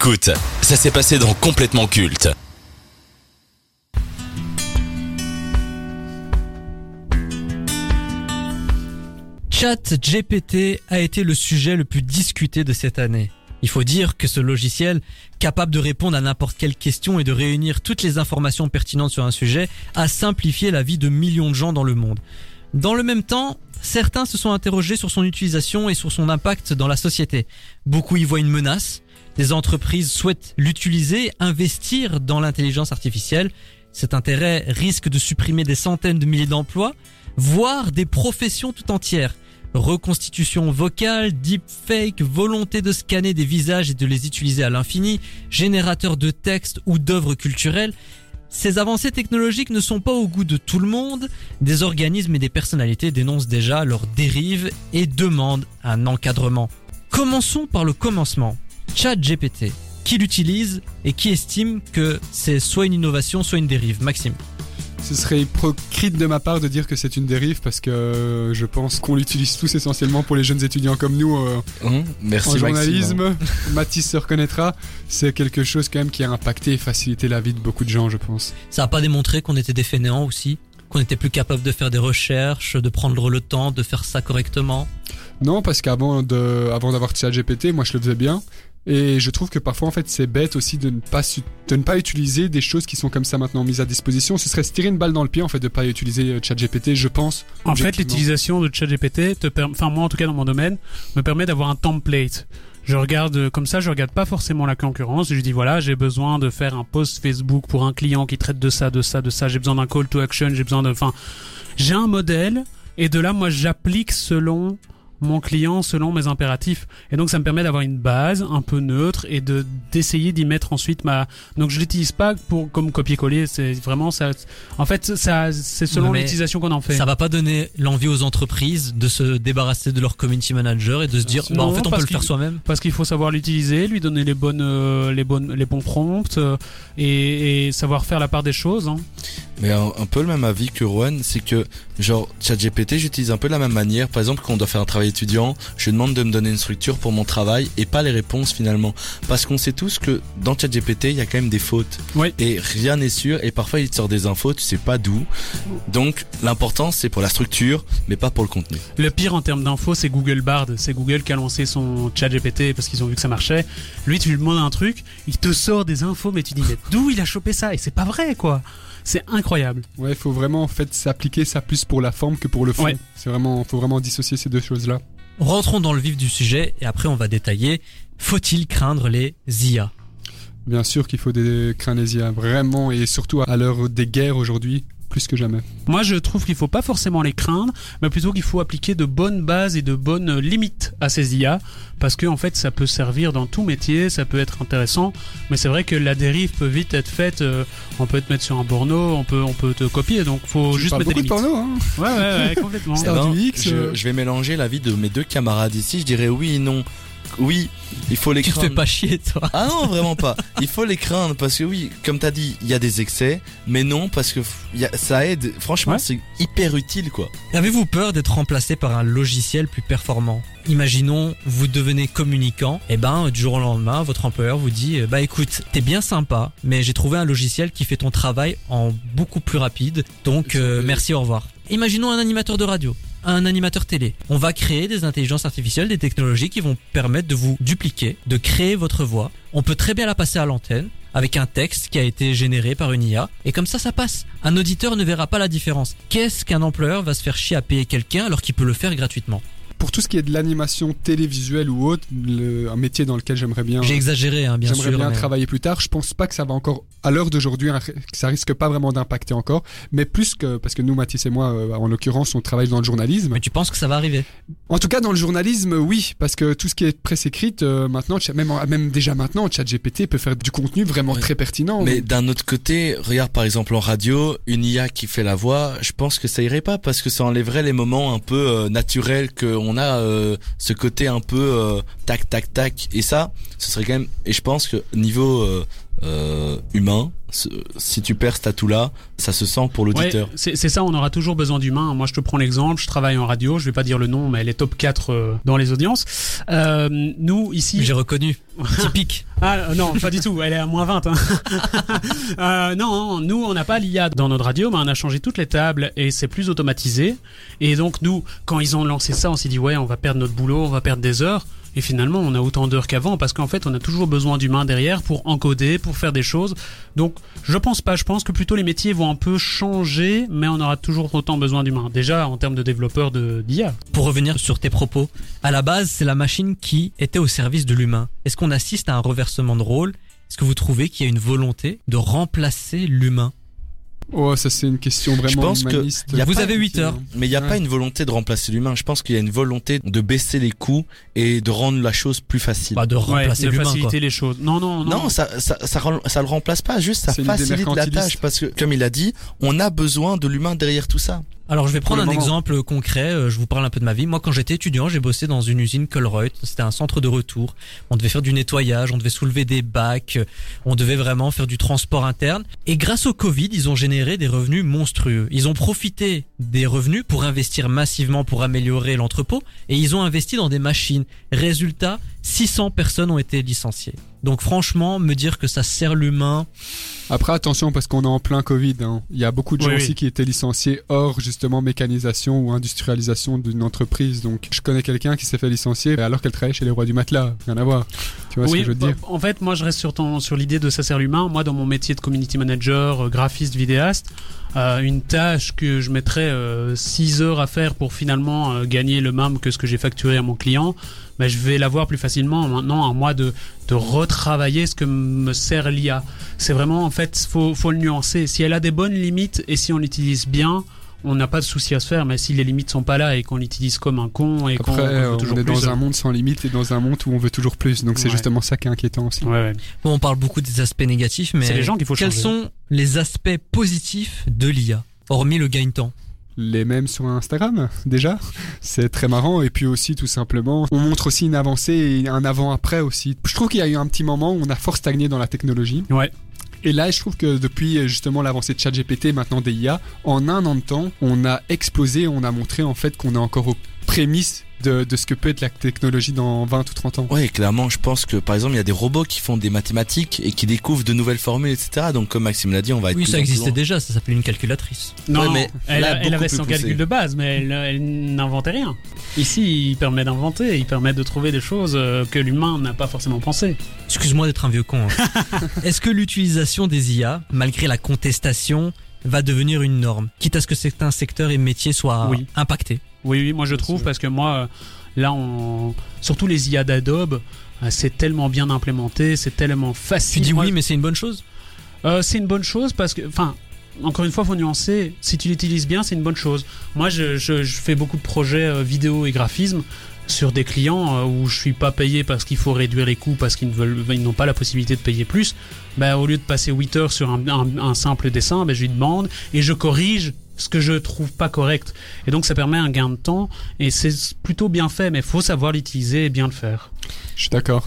Écoute, ça s'est passé dans Complètement Culte. Chat GPT a été le sujet le plus discuté de cette année. Il faut dire que ce logiciel, capable de répondre à n'importe quelle question et de réunir toutes les informations pertinentes sur un sujet, a simplifié la vie de millions de gens dans le monde. Dans le même temps, certains se sont interrogés sur son utilisation et sur son impact dans la société. Beaucoup y voient une menace. Des entreprises souhaitent l'utiliser, investir dans l'intelligence artificielle. Cet intérêt risque de supprimer des centaines de milliers d'emplois, voire des professions tout entières. Reconstitution vocale, deepfake, volonté de scanner des visages et de les utiliser à l'infini, générateur de textes ou d'œuvres culturelles. Ces avancées technologiques ne sont pas au goût de tout le monde. Des organismes et des personnalités dénoncent déjà leurs dérives et demandent un encadrement. Commençons par le commencement. ChatGPT. Qui l'utilise et qui estime que c'est soit une innovation, soit une dérive? Maxime. Ce serait hypocrite de ma part de dire que c'est une dérive parce que euh, je pense qu'on l'utilise tous essentiellement pour les jeunes étudiants comme nous euh, merci en Maxime. journalisme. Mathis se reconnaîtra. C'est quelque chose quand même qui a impacté et facilité la vie de beaucoup de gens, je pense. Ça n'a pas démontré qu'on était des fainéants aussi? Qu'on était plus capable de faire des recherches, de prendre le temps, de faire ça correctement? Non, parce qu'avant de, avant d'avoir ChatGPT, moi je le faisais bien. Et je trouve que parfois, en fait, c'est bête aussi de ne pas de ne pas utiliser des choses qui sont comme ça maintenant mises à disposition. Ce serait se tirer une balle dans le pied, en fait, de ne pas utiliser euh, ChatGPT, je pense. En fait, l'utilisation de ChatGPT te enfin moi en tout cas dans mon domaine, me permet d'avoir un template. Je regarde euh, comme ça, je regarde pas forcément la concurrence. Je dis voilà, j'ai besoin de faire un post Facebook pour un client qui traite de ça, de ça, de ça. J'ai besoin d'un call to action. J'ai besoin de, enfin, j'ai un modèle et de là moi j'applique selon mon client selon mes impératifs et donc ça me permet d'avoir une base un peu neutre et de d'essayer d'y mettre ensuite ma donc je l'utilise pas pour comme copier-coller c'est vraiment ça en fait ça c'est selon l'utilisation qu'on en fait Ça va pas donner l'envie aux entreprises de se débarrasser de leur community manager et de se dire, bah, en Non, fait, on peut le faire soi-même. parce qu'il faut savoir l'utiliser, lui donner les bonnes, euh, les bonnes, les bons prompts euh, et, et savoir faire la part des choses. Hein. Mais un, un peu le même avis que Rowan, c'est que genre ChatGPT, j'utilise un peu de la même manière. Par exemple, quand on doit faire un travail étudiant, je demande de me donner une structure pour mon travail et pas les réponses finalement, parce qu'on sait tous que dans ChatGPT, il y a quand même des fautes Oui. et rien n'est sûr et parfois il te sort des infos, tu sais pas d'où. Donc l'important c'est pour la structure, mais pas pour le contenu. Le pire en termes d'infos, c'est Google Bard. C'est Google qui a lancé son chat GPT parce qu'ils ont vu que ça marchait. Lui, tu lui demandes un truc, il te sort des infos, mais tu dis mais d'où il a chopé ça? Et c'est pas vrai quoi. C'est incroyable. Ouais, il faut vraiment, en fait, s'appliquer ça plus pour la forme que pour le fond. Ouais. C'est vraiment, faut vraiment dissocier ces deux choses-là. Rentrons dans le vif du sujet et après on va détailler. Faut-il craindre les IA Bien sûr qu'il faut des cranésiens, vraiment, et surtout à l'heure des guerres aujourd'hui, plus que jamais. Moi, je trouve qu'il faut pas forcément les craindre, mais plutôt qu'il faut appliquer de bonnes bases et de bonnes limites à ces IA, parce que en fait, ça peut servir dans tout métier, ça peut être intéressant, mais c'est vrai que la dérive peut vite être faite. euh, on peut te mettre sur un borno, on peut, on peut te copier, donc faut Tu juste mettre des beaucoup de limites. porno, hein Ouais, ouais, ouais, complètement. Star du X, je, euh. je vais mélanger l'avis de mes deux camarades ici. Je dirais oui et non. Oui, il faut les Tu te craindre. fais pas chier, toi. Ah non, vraiment pas. Il faut les craindre parce que oui, comme t'as dit, il y a des excès, mais non parce que y a- ça aide. Franchement, Ouais. c'est hyper utile quoi. Avez-vous peur d'être remplacé par un logiciel plus performant? Imaginons, vous devenez communicant, et ben du jour au lendemain, votre employeur vous dit, bah écoute, t'es bien sympa, mais j'ai trouvé un logiciel qui fait ton travail en beaucoup plus rapide, donc euh, merci, au revoir. Imaginons un animateur de radio, un animateur télé. On va créer des intelligences artificielles, des technologies qui vont permettre de vous dupliquer, de créer votre voix. On peut très bien la passer à l'antenne avec un texte qui a été généré par une IA et comme ça ça passe. Un auditeur ne verra pas la différence. Qu'est-ce qu'un employeur va se faire chier à payer quelqu'un alors qu'il peut le faire gratuitement? Pour tout ce qui est de l'animation télévisuelle ou autre, le- un métier dans lequel j'aimerais bien, J'ai exagéré hein, bien j'aimerais bien mais- travailler plus tard. Je pense pas que ça va encore, à l'heure d'aujourd'hui, ça risque pas vraiment d'impacter encore, mais plus que parce que nous, Mathis et moi, euh, en l'occurrence, on travaille dans le journalisme. Mais tu penses que ça va arriver? En tout cas, dans le journalisme, oui, parce que tout ce qui est presse écrite, euh, maintenant, même, même déjà maintenant, ChatGPT peut faire du contenu vraiment Ouais. très pertinent. Mais Donc, d'un autre côté, regarde par exemple en radio, une IA qui fait la voix, je pense que ça irait pas parce que ça enlèverait les moments un peu euh, naturels qu'on a, euh, ce côté un peu euh, tac tac tac. Et ça, ce serait quand même. Et je pense que niveau euh, humain. Si tu perds cet atout-là, ça se sent pour l'auditeur. Ouais, c'est ça, on aura toujours besoin d'humains. Moi, je te prends l'exemple, je travaille en radio, je vais pas dire le nom, mais elle est top 4 euh, dans les audiences. Euh, nous, ici... J'ai reconnu. Typique. Ah non, pas du tout, elle est à moins 20. Hein. Euh, non, nous, on n'a pas l'IA dans notre radio, mais on a changé toutes les tables et c'est plus automatisé. Et donc, nous, quand ils ont lancé ça, on s'est dit, ouais, on va perdre notre boulot, on va perdre des heures. Et finalement, on a autant d'heures qu'avant parce qu'en fait, on a toujours besoin d'humains derrière pour encoder, pour faire des choses. Donc, je pense pas. Je pense que plutôt les métiers vont un peu changer, mais on aura toujours autant besoin d'humains. Déjà, en termes de développeurs de d'IA. Pour revenir sur tes propos, à la base, c'est la machine qui était au service de l'humain. Est-ce qu'on assiste à un reversement de rôle? Est-ce que vous trouvez qu'il y a une volonté de remplacer l'humain? Oh, ça c'est une question vraiment pense que humaniste. y a Vous avez 8 heures. Mais il n'y a Ouais. pas une volonté de remplacer l'humain. Je pense qu'il y a une volonté de baisser les coûts et de rendre la chose plus facile. Bah, de remplacer ouais, de l'humain, quoi. faciliter les choses. Non, non, non. non, ça, ça, ça, rend- ça le remplace pas, juste ça facilite la tâche parce que, comme il a dit, on a besoin de l'humain derrière tout ça. Alors je vais prendre un moment. exemple concret, euh, je vous parle un peu de ma vie. Moi quand j'étais étudiant, j'ai bossé dans une usine Colruyt, c'était un centre de retour. On devait faire du nettoyage, on devait soulever des bacs, euh, on devait vraiment faire du transport interne. Et grâce au Covid, ils ont généré des revenus monstrueux. Ils ont profité des revenus pour investir massivement pour améliorer l'entrepôt et ils ont investi dans des machines. Résultat, 600 personnes ont été licenciées. Donc franchement, me dire que ça sert l'humain, Après, attention, parce qu'on est en plein Covid. hein. Il y a beaucoup de gens Oui, oui. aussi qui étaient licenciés hors justement mécanisation ou industrialisation d'une entreprise. Donc, je connais quelqu'un qui s'est fait licencier alors qu'elle travaillait chez les rois du matelas. Rien à voir. Tu vois oui, ce que je veux bah, dire? En fait, moi, je reste sur, ton, sur l'idée de ça sert l'humain. Moi, dans mon métier de community manager, euh, graphiste, vidéaste, euh, une tâche que je mettrais 6 heures à faire pour finalement euh, gagner le même que ce que j'ai facturé à mon client, bah, je vais l'avoir plus facilement maintenant à moi de, de retravailler ce que me sert l'IA. C'est vraiment, en fait, faut, faut le nuancer. Si elle a des bonnes limites et si on l'utilise bien, on n'a pas de souci à se faire, mais si les limites sont pas là et qu'on l'utilise comme un con et qu'on veut on est plus, dans euh, un monde sans limite et dans un monde où on veut toujours plus. Donc, c'est Ouais. justement ça qui est inquiétant aussi. Ouais, ouais. Bon, on parle beaucoup des aspects négatifs, mais les gens qu'il faut quels changer. sont les aspects positifs de l'IA, hormis le gain de temps les mêmes sur Instagram déjà c'est très marrant et puis aussi tout simplement on montre aussi une avancée et un avant-après aussi je trouve qu'il y a eu un petit moment où on a fort stagné dans la technologie Ouais. Et là je trouve que depuis euh, justement l'avancée de ChatGPT maintenant des IA en un an de temps on a explosé on a montré en fait qu'on est encore aux prémices de, de ce que peut être la technologie dans 20 ou 30 ans Ouais, clairement, je pense que par exemple, il y a des robots qui font des mathématiques et qui découvrent de nouvelles formules, etc. Donc, comme Maxime l'a dit, on va être Oui, plus ça existait déjà, ça s'appelait une calculatrice. Non, Ouais, mais elle, là, elle beaucoup avait son poussé. calcul de base, mais elle, elle n'inventait rien. Ici, il permet d'inventer, il permet de trouver des choses euh, que l'humain n'a pas forcément pensé. Excuse-moi d'être un vieux con. hein. Est-ce que l'utilisation des IA, malgré la contestation, va devenir une norme, quitte à ce que certains secteurs et métiers soient Oui. impactés? Oui, oui, moi je trouve, parce que moi, euh, là, on... surtout les IA d'Adobe, euh, c'est tellement bien implémenté, c'est tellement Tu facile. dis Moi, oui, mais c'est une bonne chose? Euh, c'est une bonne chose parce que, enfin, encore une fois, faut nuancer. Si tu l'utilises bien, c'est une bonne chose. Moi, je, je, je fais beaucoup de projets euh, vidéo et graphisme sur des clients euh, où je suis pas payé parce qu'il faut réduire les coûts parce qu'ils ne veulent, ils n'ont pas la possibilité de payer plus. Bah, au lieu de passer 8 heures sur un, un- un simple dessin, bah, je lui demande et je corrige ce que je trouve pas correct. Et donc, ça permet un gain de temps et c'est plutôt bien fait, mais faut savoir l'utiliser et bien le faire. je suis d'accord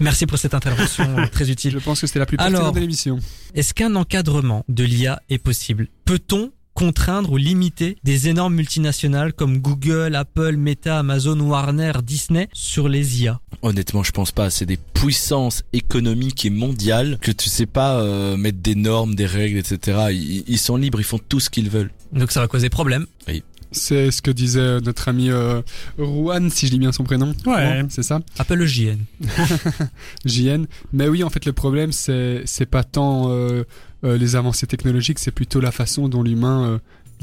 Merci pour cette intervention très utile. je pense que c'était la plus Alors- pertinente de l'émission Est-ce qu'un encadrement de l'IA est possible? Peut-on contraindre ou limiter des énormes multinationales comme Google, Apple, Meta, Amazon, Warner, Disney sur les IA Honnêtement, je pense pas. C'est des puissances économiques et mondiales que tu sais pas euh, mettre des normes, des règles, etc. Ils, ils sont libres, ils font tout ce qu'ils veulent. Donc ça va causer problème. c'est ce que disait notre ami euh, Juan si je dis bien son prénom Ouais. C'est ça? Appelle le JN. JN. Mais oui, en fait, le problème, c'est c'est pas tant euh, euh, les avancées technologiques, c'est plutôt la façon dont l'humain euh,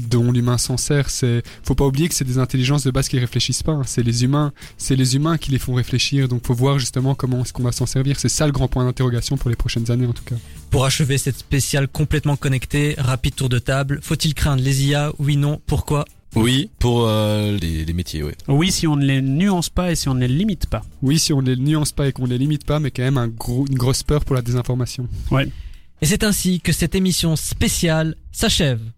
dont l'humain s'en sert. C'est faut pas oublier que c'est des intelligences de base qui réfléchissent pas. hein. C'est les humains, c'est les humains qui les font réfléchir. Donc, faut voir justement comment est-ce qu'on va s'en servir. C'est ça le grand point d'interrogation pour les prochaines années, en tout cas. Pour achever cette spéciale complètement connectée, rapide tour de table, faut-il craindre les IA Oui, non, pourquoi? Oui, pour euh, les, les métiers, ouais. Oui, si on ne les nuance pas et si on ne les limite pas. Oui, si on les nuance pas et qu'on les limite pas, mais quand même un gros, une grosse peur pour la désinformation. Et c'est ainsi que cette émission spéciale s'achève.